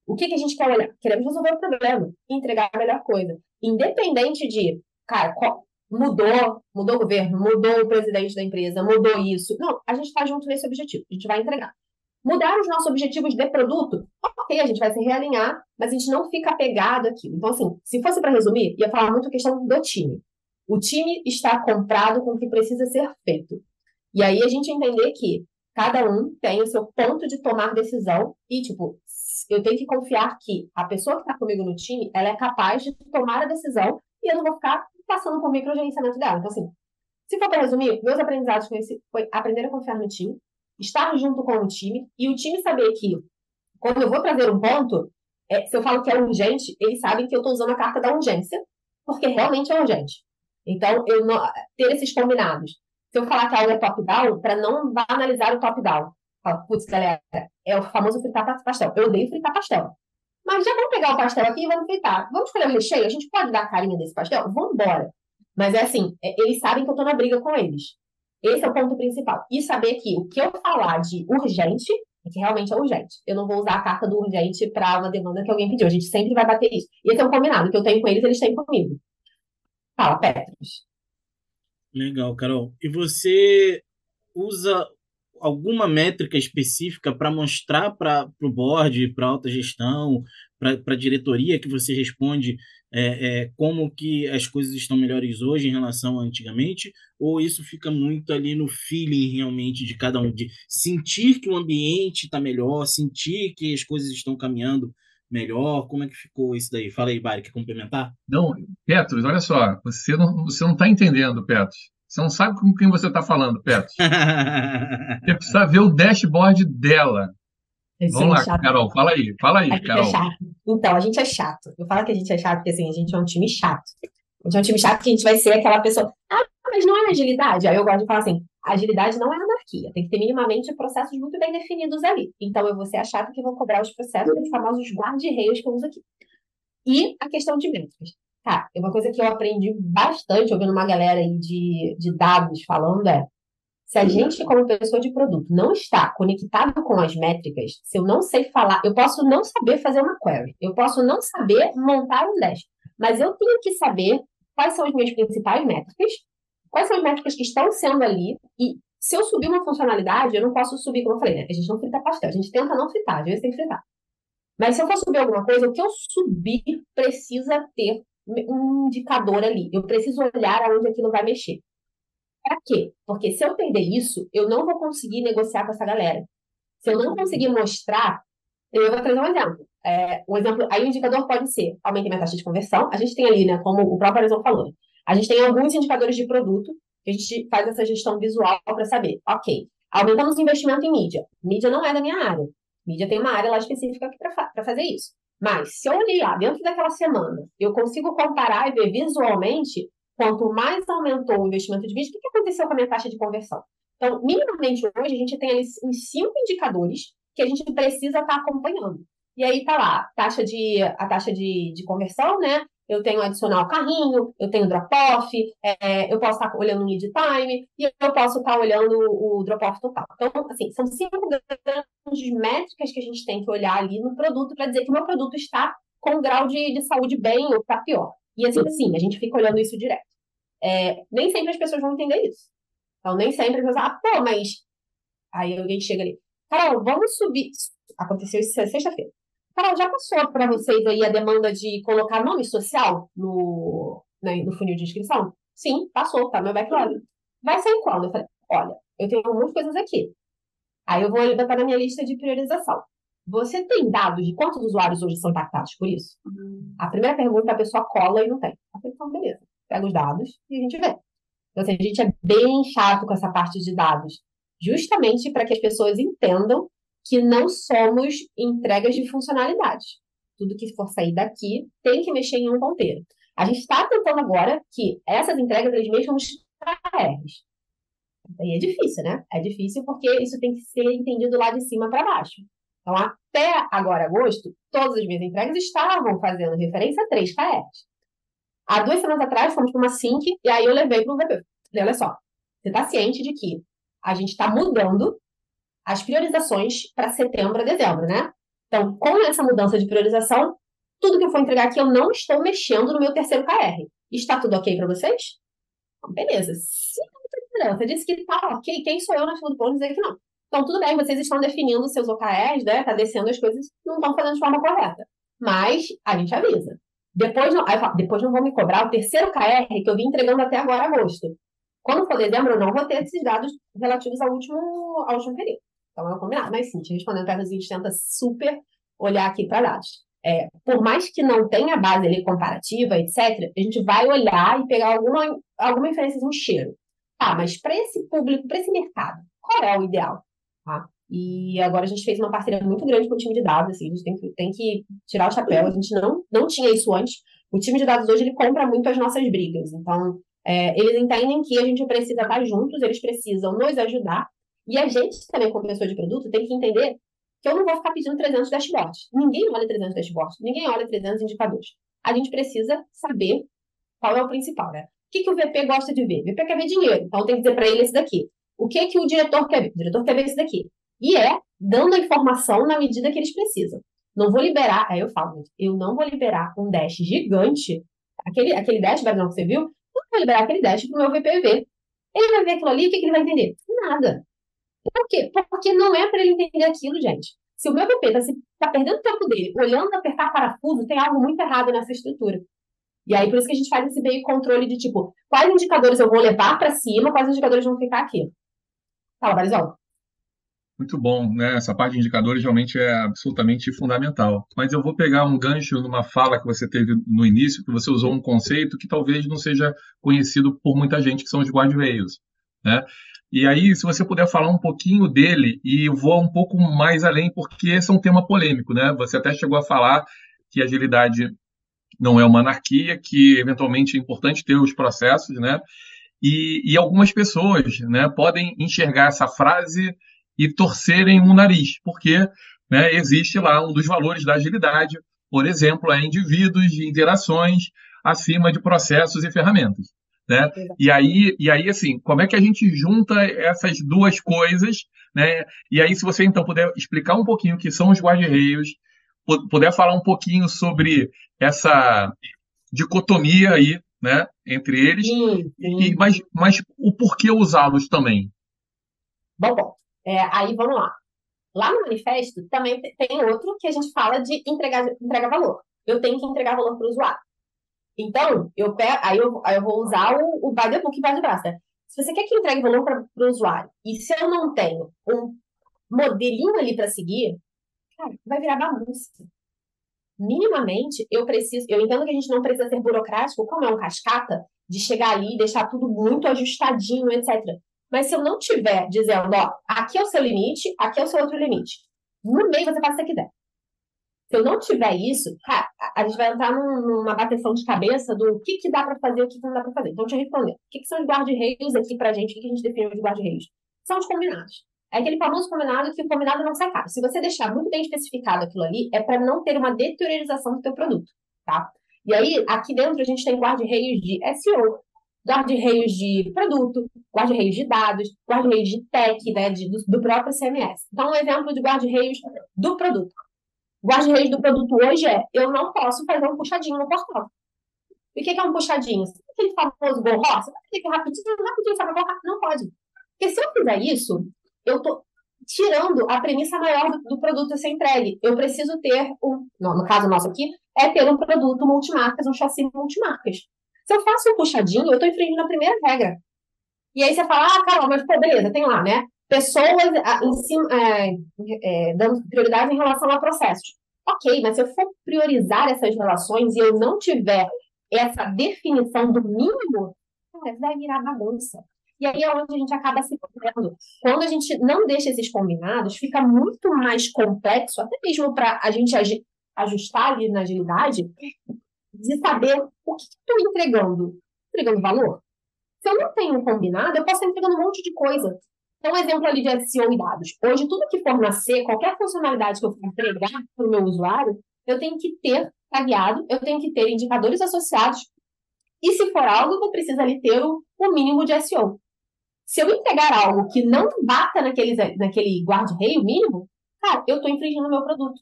O que, que a gente quer olhar? Queremos resolver o problema, entregar a melhor coisa. Independente de, cara, qual, mudou, mudou o governo, mudou o presidente da empresa, mudou isso. Não, a gente está junto nesse objetivo, a gente vai entregar. Mudar os nossos objetivos de produto, ok, a gente vai se realinhar, mas a gente não fica apegado aqui. Então, assim, se fosse para resumir, ia falar muito a questão do time. O time está comprado com o que precisa ser feito. E aí a gente entender que cada um tem o seu ponto de tomar decisão e, tipo, eu tenho que confiar que a pessoa que está comigo no time, ela é capaz de tomar a decisão e eu não vou ficar passando por microgerenciamento dela. Então, assim, se for para resumir, meus aprendizados com esse foi aprender a confiar no time, estar junto com o time e o time saber que quando eu vou trazer um ponto, é, se eu falo que é urgente, eles sabem que eu estou usando a carta da urgência, porque realmente é urgente. Então, eu não, ter esses combinados. Se eu falar que algo é top-down, para não banalizar o top-down. Putz, galera, é o famoso fritar pastel. Eu odeio fritar pastel. Mas já vamos pegar o pastel aqui e vamos fritar. Vamos escolher o recheio? A gente pode dar a carinha desse pastel? Vamos embora. Mas é assim, é, eles sabem que eu tô na briga com eles. Esse é o ponto principal. E saber que o que eu falar de urgente é que realmente é urgente. Eu não vou usar a carta do urgente para uma demanda que alguém pediu. A gente sempre vai bater isso. E esse é um combinado que eu tenho com eles, eles têm comigo. Fala, Petros. Legal, Carol. E você usa alguma métrica específica para mostrar para o board, para a alta gestão, para a diretoria que você responde é, é, como que as coisas estão melhores hoje em relação a antigamente? Ou isso fica muito ali no feeling realmente de cada um, de sentir que o ambiente está melhor, sentir que as coisas estão caminhando melhor? Como é que ficou isso daí? Fala aí, Bari, quer complementar? Não, Petros, olha só, você não você não está entendendo, Petros. Você não sabe com quem você está falando, Petros. [laughs] você precisa ver o dashboard dela. Vamos lá, chato. Carol, fala aí, fala aí, a Carol. É chato. Então, a gente é chato. Eu falo que a gente é chato porque assim, a gente é um time chato. A gente é um time chato que a gente vai ser aquela pessoa. Ah, mas não é agilidade. Aí eu gosto de falar assim: agilidade não é anarquia. Tem que ter minimamente processos muito bem definidos ali. Então, eu vou ser a chata que vou cobrar os processos, os famosos guarda-reios que eu uso aqui. E a questão de métricas. Tá, uma coisa que eu aprendi bastante ouvindo uma galera aí de, de dados falando é se a gente, como pessoa de produto, não está conectado com as métricas, se eu não sei falar, eu posso não saber fazer uma query, eu posso não saber montar um dash, mas eu tenho que saber quais são as minhas principais métricas, quais são as métricas que estão sendo ali, e se eu subir uma funcionalidade, eu não posso subir, como eu falei, né? A gente não frita pastel, a gente tenta não fritar, às vezes tem que fritar. Mas se eu for subir alguma coisa, o que eu subir precisa ter um indicador ali. Eu preciso olhar aonde aquilo vai mexer. Para quê? Porque se eu perder isso, eu não vou conseguir negociar com essa galera. Se eu não conseguir mostrar, eu vou trazer um exemplo. É, um exemplo, aí o indicador pode ser aumenta minha taxa de conversão. A gente tem ali, né, como o próprio Arizon falou, a gente tem alguns indicadores de produto que a gente faz essa gestão visual para saber, ok, aumentamos o investimento em mídia. Mídia não é da minha área. Mídia tem uma área lá específica para fazer isso. Mas se eu olhar dentro daquela semana, eu consigo comparar e ver visualmente quanto mais aumentou o investimento de vídeo, o que aconteceu com a minha taxa de conversão? Então, minimamente hoje, a gente tem ali uns cinco indicadores que a gente precisa estar tá acompanhando. E aí tá lá, taxa de, a taxa de, de conversão, né? Eu tenho adicionar o carrinho, eu tenho drop-off, é, eu posso estar tá olhando o lead time e eu posso estar tá olhando o drop-off total. Então, assim, são cinco grandes métricas que a gente tem que olhar ali no produto para dizer que o meu produto está com um grau de, de saúde bem ou está pior. E assim, assim, a gente fica olhando isso direto. É, nem sempre as pessoas vão entender isso. Então, nem sempre as pessoas, ah, pô, mas. Aí alguém chega ali, Carol, vamos subir. Aconteceu isso sexta-feira. Carol, já passou para vocês aí a demanda de colocar nome social no, né, no funil de inscrição? Sim, passou, tá no meu backlog. Vai sair quando? Eu falei, olha, eu tenho muitas coisas aqui. Aí eu vou botar na minha lista de priorização. Você tem dados de quantos usuários hoje são impactados por isso? Uhum. A primeira pergunta a pessoa cola e não tem. Então, beleza pega os dados e a gente vê. Então, assim, a gente é bem chato com essa parte de dados, justamente para que as pessoas entendam que não somos entregas de funcionalidade. Tudo que for sair daqui tem que mexer em um ponteiro. A gente está tentando agora que essas entregas eles mexam nos KRs. Aí é difícil, né? É difícil porque isso tem que ser entendido lá de cima para baixo. Então, até agora, agosto, todas as minhas entregas estavam fazendo referência a 3 KRs. Há duas semanas atrás, fomos para uma sync, e aí eu levei para o VP. Falei, olha só, você está ciente de que a gente está mudando as priorizações para setembro a dezembro, né? Então, com essa mudança de priorização, tudo que eu for entregar aqui, eu não estou mexendo no meu terceiro KR. Está tudo ok para vocês? Beleza. Se você disse que tá ok, quem sou eu na fila do pão dizer que não? Então, tudo bem, vocês estão definindo seus OKRs, né? Tá descendo as coisas, não estão fazendo de forma correta. Mas a gente avisa. Depois não, falo, depois não vão me cobrar o terceiro KR que eu vim entregando até agora, agosto. Quando for dezembro, eu não vou ter esses dados relativos ao último, ao último período. Então, é combinado. Mas sim, respondendo a gente tenta super olhar aqui para dados. É, por mais que não tenha base ali comparativa, etc., a gente vai olhar e pegar alguma, alguma inferência um cheiro. Tá, mas para esse público, para esse mercado, qual é o ideal? Tá? E agora a gente fez uma parceria muito grande com o time de dados, assim, a gente tem que, tem que tirar o chapéu, a gente não, não tinha isso antes. O time de dados hoje, ele compra muito as nossas brigas, então é, eles entendem que a gente precisa estar juntos, eles precisam nos ajudar, e a gente também, como pessoa de produto, tem que entender que eu não vou ficar pedindo 300 dashboards. Ninguém olha 300 dashboards, ninguém olha 300 indicadores. A gente precisa saber qual é o principal, né? O que, que o VP gosta de ver? O VP quer ver dinheiro, então tem que dizer para ele esse daqui. O que, que o diretor quer ver? O diretor quer ver esse daqui. E é dando a informação na medida que eles precisam. Não vou liberar, aí eu falo, eu não vou liberar um dash gigante, aquele, aquele dash, que você viu, não vou liberar aquele dash para o meu VP ver. Ele vai ver aquilo ali, o que, que ele vai entender? Nada. Por quê? Porque não é para ele entender aquilo, gente. Se o meu VP está tá perdendo tempo dele olhando apertar parafuso, tem algo muito errado nessa estrutura. E aí, por isso que a gente faz esse meio controle de tipo, quais indicadores eu vou levar para cima, quais indicadores vão ficar aqui. Fala, Barizol. Muito bom, né? Essa parte de indicadores realmente é absolutamente fundamental. Mas eu vou pegar um gancho numa fala que você teve no início, que você usou um conceito que talvez não seja conhecido por muita gente, que são os guardrails, né? E aí, se você puder falar um pouquinho dele e vou um pouco mais além, porque esse é um tema polêmico, né? Você até chegou a falar que agilidade não é uma anarquia, que eventualmente é importante ter os processos, né? E, e algumas pessoas, né, podem enxergar essa frase e torcerem o nariz, porque né, existe lá um dos valores da agilidade, por exemplo, é indivíduos e interações acima de processos e ferramentas. Né? E aí, e aí, assim, como é que a gente junta essas duas coisas, né? E aí, se você então puder explicar um pouquinho o que são os guarda-reios, puder falar um pouquinho sobre essa dicotomia aí, né, entre eles, sim, sim. E, mas, mas o porquê usá-los também? Bom, bom. É, aí vamos lá. Lá no manifesto também tem outro que a gente fala de entregar, entregar valor. Eu tenho que entregar valor para o usuário. Então, eu pego, aí, eu, aí eu vou usar o, o by the book e by the braço. Né? Se você quer que entregue valor para o usuário, e se eu não tenho um modelinho ali para seguir, cara, vai virar bagunça. Minimamente, eu preciso, eu entendo que a gente não precisa ser burocrático, como é um cascata, de chegar ali e deixar tudo muito ajustadinho, etc. Mas se eu não tiver dizendo, ó, aqui é o seu limite, aqui é o seu outro limite. No meio você faz o que você quiser. Se eu não tiver isso, cara, a gente vai entrar numa bateção de cabeça do que, que dá para fazer e o que, que não dá para fazer. Então, deixa eu responder. O que, que são os guarda-reios aqui pra gente? O que, que a gente define de guarda-reios? São os combinados. É aquele famoso combinado que o combinado não sai caro. Se você deixar muito bem especificado aquilo ali, é para não ter uma deteriorização do teu produto, tá? E aí, aqui dentro, a gente tem guarda-reios de SEO, guarda-reios de produto, guarda-reios de dados, guarda-reios de tech, né, de, do, do próprio CMS. Então, um exemplo de guarda-reios do produto guarda-redes do produto hoje é eu não posso fazer um puxadinho no portal. E o que é um puxadinho? Aquele famoso go roça, você vai rapidinho, rapidinho, só colocar. Não pode. Porque se eu fizer isso, eu estou tirando a premissa maior do, do, produto ser entregue. Eu preciso ter um, no, no caso nosso aqui, é ter um produto multimarcas, um chassi multimarcas. Se eu faço um puxadinho, eu estou infringindo a primeira regra. E aí você fala, ah, Carol, mas pô, beleza, tem lá, né? pessoas em cima, é, é, dando prioridade em relação a processos. Ok, mas se eu for priorizar essas relações e eu não tiver essa definição do mínimo, vai virar bagunça. E aí é onde a gente acaba se perdendo. Quando a gente não deixa esses combinados, fica muito mais complexo, até mesmo para a gente ajustar ali na agilidade, de saber o que estou entregando. Entregando valor? Se eu não tenho combinado, eu posso estar entregando um monte de coisa. Então, um exemplo ali de SEO e dados. Hoje, tudo que for nascer, qualquer funcionalidade que eu for entregar para o meu usuário, eu tenho que ter tagueado, eu tenho que ter indicadores associados. E se for algo, eu preciso ali ter o, o mínimo de SEO. Se eu entregar algo que não bata naquele, naquele guarda-reio mínimo, cara, eu estou infringindo o meu produto.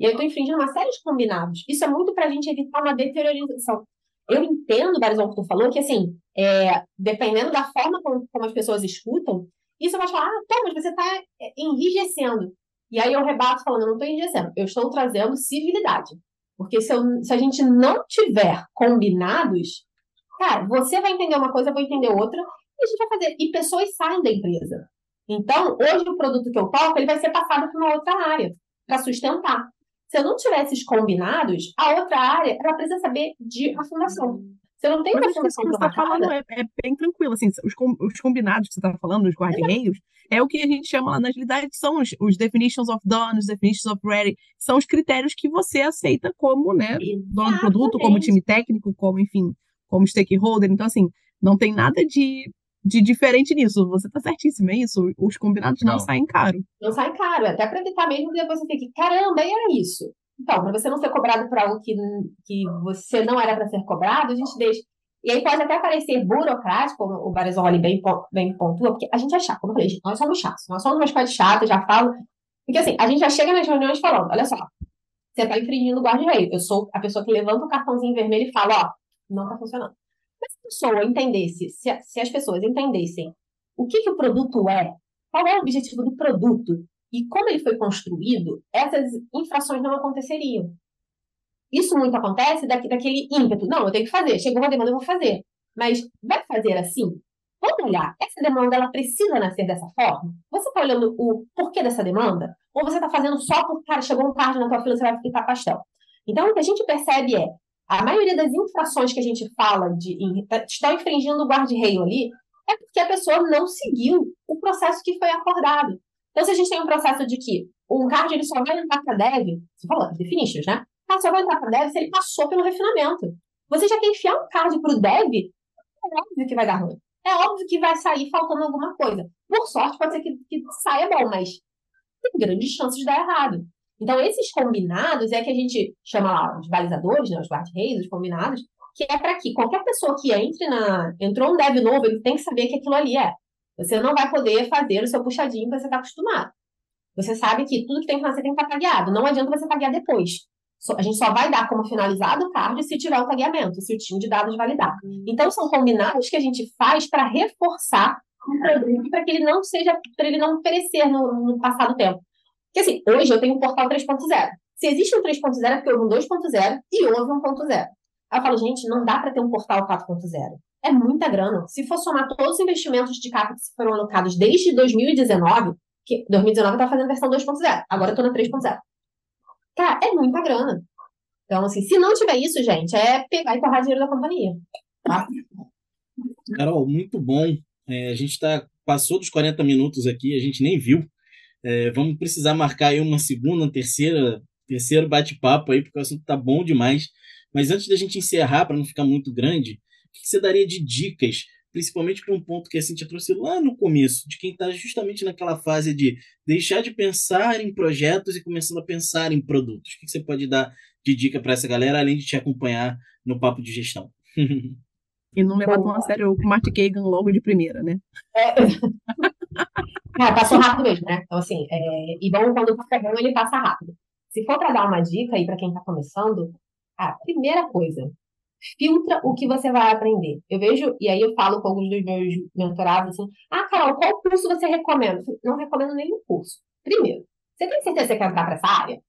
E eu estou infringindo uma série de combinados. Isso é muito para a gente evitar uma deteriorização. Eu entendo, Barizão, que tu falou, que assim, é, dependendo da forma como, como, as pessoas escutam, isso vai falar, ah, tá, mas você está é, enrijecendo. E aí eu rebato falando, eu não estou enrijecendo, eu estou trazendo civilidade. Porque se, eu, se a gente não tiver combinados, cara, você vai entender uma coisa, eu vou entender outra, e a gente vai fazer. E pessoas saem da empresa. Então, hoje o produto que eu toco, ele vai ser passado para uma outra área, para sustentar. Se eu não tiver esses combinados, a outra área, ela precisa saber de afirmação. Se eu não tenho Mas uma afirmação que você está falando é, é, bem tranquilo, assim, os, os combinados que você está falando, os guarda-reios, é o que a gente chama lá na agilidade, que são os, os definitions of done, os definitions of ready, são os critérios que você aceita como, né, dono do produto, como time técnico, como, enfim, como stakeholder. Então, assim, não tem nada de de diferente nisso. Você tá certíssimo, é isso? Os combinados não, não saem caro. Não saem caro, até para evitar mesmo que depois você fique, caramba, e era isso. Então, para você não ser cobrado por algo que, que você não era para ser cobrado, a gente deixa. E aí pode até parecer burocrático, como o Barizoli bem, bem pontua, porque a gente é chato, como eu falei, nós somos chatos, nós somos umas coisas chatas, já falo. Porque assim, a gente já chega nas reuniões falando, olha só, você está infringindo o guarda-reio. Eu sou a pessoa que levanta o cartãozinho vermelho e fala, ó, não está funcionando. Pessoa entendesse, se, se as pessoas entendessem o que, que o produto é, qual é o objetivo do produto e como ele foi construído, essas infrações não aconteceriam. Isso muito acontece daquele ímpeto. Não, eu tenho que fazer. Chegou uma demanda, eu vou fazer. Mas vai fazer assim? Vamos olhar. Essa demanda, ela precisa nascer dessa forma? Você está olhando o porquê dessa demanda? Ou você está fazendo só porque, cara, chegou um card na tua fila, você vai fritar pastel? Então, o que a gente percebe é, a maioria das infrações que a gente fala de tá, está infringindo o guarda-reio ali é porque a pessoa não seguiu o processo que foi acordado. Então, se a gente tem um processo de que um card ele só vai entrar para dev, você falou, definitions, né? Ah, só vai entrar para dev se ele passou pelo refinamento. Você já quer enfiar um card para o dev, é óbvio que vai dar ruim. É óbvio que vai sair faltando alguma coisa. Por sorte, pode ser que, que saia bom, mas tem grandes chances de dar errado. Então, esses combinados é que a gente chama lá os balizadores, né, os guard-reis, os combinados, que é para que qualquer pessoa que entre na. Entrou um dev novo, ele tem que saber que aquilo ali é. Você não vai poder fazer o seu puxadinho que você está acostumado. Você sabe que tudo que tem que fazer tem que estar tagueado. Não adianta você taguear depois. A gente só vai dar como finalizado o card se tiver o tagueamento, se o time de dados validar. Então, são combinados que a gente faz para reforçar o produto para que ele não seja, para ele não perecer no, no passar do tempo. Porque assim, hoje eu tenho um portal 3.0. Se existe um 3.0 é porque houve um 2.0 e houve um 1.0. Aí eu falo, gente, não dá para ter um portal 4.0. É muita grana. Se for somar todos os investimentos de CAPEX que foram alocados desde 2019, que 2019 eu estava fazendo versão 2.0, agora eu estou na 3.0. Cara, é muita grana. Então, assim, se não tiver isso, gente, é pegar e torrar dinheiro da companhia. Tá? Carol, muito bom. É, a gente tá, passou dos 40 minutos aqui, a gente nem viu. É, vamos precisar marcar aí uma segunda, terceira, terceiro bate-papo aí, porque o assunto tá bom demais. Mas antes da gente encerrar, para não ficar muito grande, o que você daria de dicas, principalmente para um ponto que a Cintia trouxe lá no começo, de quem está justamente naquela fase de deixar de pensar em projetos e começando a pensar em produtos? O que você pode dar de dica para essa galera, além de te acompanhar no papo de gestão? [laughs] E não levar tão a sério o Martin Kagan logo de primeira, né? É. [laughs] Cara, passou rápido mesmo, né? Então, assim, é... e bom quando tá pegando, ele passa rápido. Se for para dar uma dica aí para quem está começando, a primeira coisa, filtra o que você vai aprender. Eu vejo, e aí eu falo com alguns dos meus mentorados assim: ah, Carol, qual curso você recomenda? Não recomendo nenhum curso. Primeiro, você tem certeza que você quer entrar para essa área?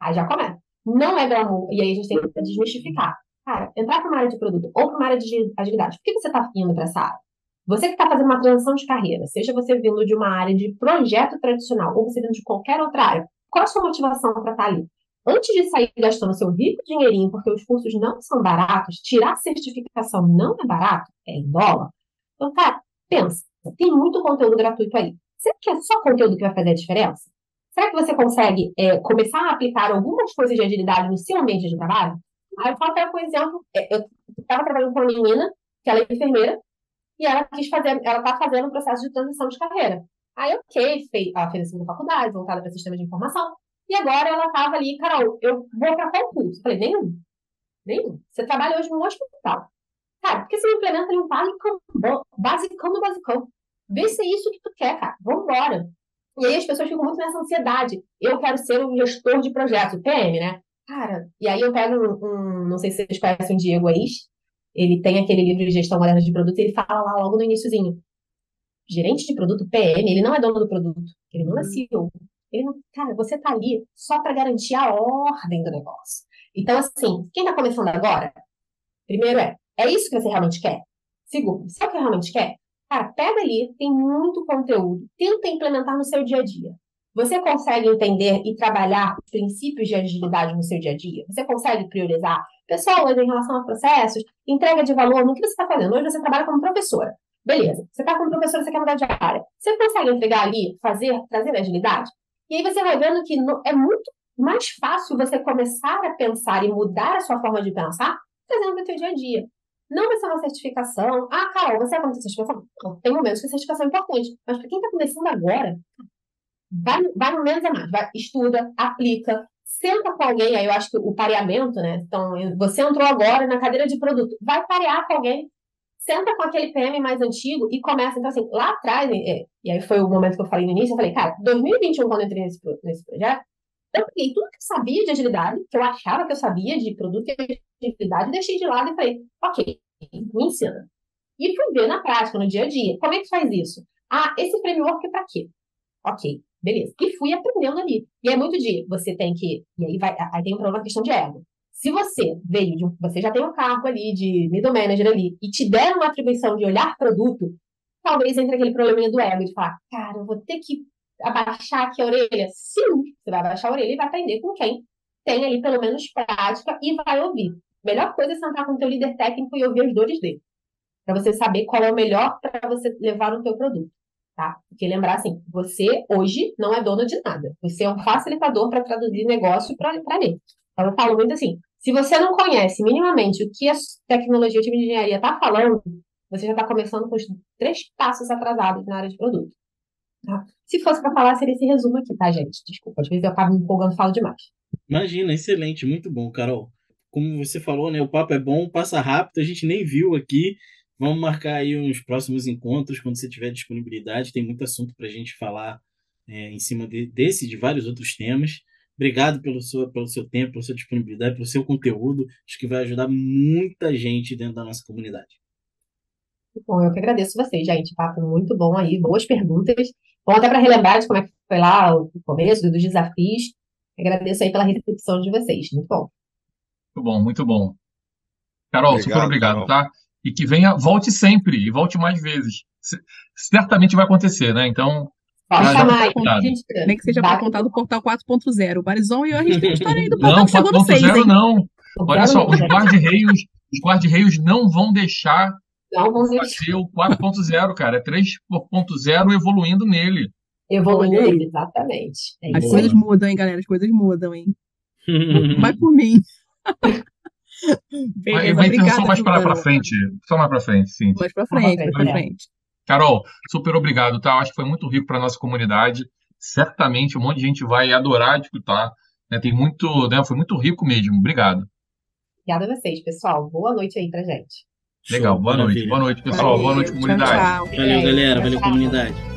Aí já começa. Não é glamour. E aí a gente tem que desmistificar. Cara, entrar para uma área de produto ou para uma área de agilidade, por que você está indo para essa área? Você que está fazendo uma transição de carreira, seja você vindo de uma área de projeto tradicional ou você vindo de qualquer outra área, qual a sua motivação para estar tá ali? Antes de sair gastando seu rico dinheirinho, porque os cursos não são baratos, tirar certificação não é barato, é em dólar. Então, cara, pensa, tem muito conteúdo gratuito aí. Será que é só conteúdo que vai fazer a diferença? Será que você consegue é, começar a aplicar algumas coisas de agilidade no seu ambiente de trabalho? Aí eu falo para por exemplo, é, eu estava trabalhando com uma menina, que ela é enfermeira, e ela quis fazer, ela está fazendo um processo de transição de carreira. Aí, ok, fez, ela fez a segunda faculdade, voltada para sistema de informação, e agora ela estava ali, Carol, eu vou para curso? Falei, nenhum. Nenhum. Você trabalha hoje num hospital. Cara, por que você implementa ali um basicão, basicão do basicão? Vê se é isso que tu quer, cara. Vambora. E aí as pessoas ficam muito nessa ansiedade. Eu quero ser um gestor de projetos, PM, né? Cara, e aí eu pego um, um não sei se vocês conhecem o Diego Ais, ele tem aquele livro de gestão moderna de produto, e ele fala lá logo no iníciozinho. Gerente de produto, PM, ele não é dono do produto, ele não é CEO. Ele não, cara, você tá ali só para garantir a ordem do negócio. Então, assim, quem tá começando agora, primeiro é, é isso que você realmente quer? Segundo, sabe o que realmente quer? Cara, pega ali, tem muito conteúdo, tenta implementar no seu dia a dia. Você consegue entender e trabalhar os princípios de agilidade no seu dia a dia? Você consegue priorizar pessoas em relação a processos, entrega de valor no que você está fazendo? Hoje você trabalha como professora. Beleza, você está como professora, você quer mudar de área. Você consegue entregar ali, fazer, trazer agilidade? E aí você vai vendo que é muito mais fácil você começar a pensar e mudar a sua forma de pensar trazendo para o seu dia a dia. Não vai ser uma certificação. Ah, Carol, você é como certificação? Tem momentos que certificação é importante. Mas para quem está começando agora, vai, vai no menos a mais. Vai, estuda, aplica, senta com alguém. Aí eu acho que o pareamento, né? Então, você entrou agora na cadeira de produto. Vai parear com alguém. Senta com aquele PM mais antigo e começa. Então, assim, lá atrás, é, e aí foi o momento que eu falei no início, eu falei, cara, 2021, quando eu entrei nesse, nesse projeto, eu peguei tudo que eu sabia de agilidade, que eu achava que eu sabia de produto e agilidade, deixei de lado e falei, ok, me ensina. E fui ver na prática, no dia a dia. Como é que faz isso? Ah, esse framework é para quê? Ok, beleza. E fui aprendendo ali. E é muito de, você tem que, e aí vai, aí tem um problema na questão de ego. Se você veio de um, você já tem um cargo ali de middle manager ali e te deram uma atribuição de olhar produto, talvez entre aquele probleminha do ego de falar, cara, eu vou ter que abaixar aqui a orelha? Sim, você vai abaixar a orelha e vai aprender com quem tem ali pelo menos prática e vai ouvir. Melhor coisa é sentar com o teu líder técnico e ouvir as dores dele. Para você saber qual é o melhor para você levar no teu produto. Tá? Porque lembrar assim, você hoje não é dono de nada. Você é um facilitador para traduzir negócio para ele. Então eu falo muito assim, se você não conhece minimamente o que a tecnologia de engenharia está falando, você já está começando com os três passos atrasados na área de produto. Tá? Se fosse para falar, seria esse resumo aqui, tá, gente? Desculpa, às vezes eu acabo me empolgando e falo demais. Imagina, excelente, muito bom, Carol. Como você falou, né? O papo é bom, passa rápido, a gente nem viu aqui. Vamos marcar aí uns próximos encontros quando você tiver disponibilidade. Tem muito assunto para a gente falar é, em cima de, desse e de vários outros temas. Obrigado pelo seu, pelo seu tempo, pela sua disponibilidade, pelo seu conteúdo. Acho que vai ajudar muita gente dentro da nossa comunidade. Bom, eu que agradeço vocês, gente. Papo muito bom aí, boas perguntas. Bom, até para relembrar de como é que foi lá o começo, dos desafios. Agradeço aí pela recepção de vocês. Muito bom. Muito bom, muito bom. Carol, obrigado, super obrigado, Carol. tá? E que venha, volte sempre e volte mais vezes. Certamente vai acontecer, né? Então, Pode chamar, Nem que seja para contar do Portal 4.0. O Barizon e eu, a gente tem história aí do Portal não, 4.0 não. Olha só, os guarda-reios os guarda-reios não vão deixar não vão deixar. o 4.0, cara. É 3.0 evoluindo nele. Evoluindo nele, exatamente. É As coisas mudam, hein, galera? As coisas mudam, hein? [laughs] Vai por mim. [laughs] [laughs] Beleza, vai, vai só mais para frente. Só mais para frente, sim. Mais para frente, mais para frente. Carol, super obrigado, tá? Acho que foi muito rico para nossa comunidade. Certamente um monte de gente vai adorar escutar. Né? Tem muito, né? Foi muito rico mesmo. Obrigado. Obrigada a vocês, pessoal. Boa noite aí pra gente. Legal, boa noite. Boa noite, pessoal. Valeu. Boa noite, comunidade. Tchau, tchau. Valeu, galera. Valeu, comunidade.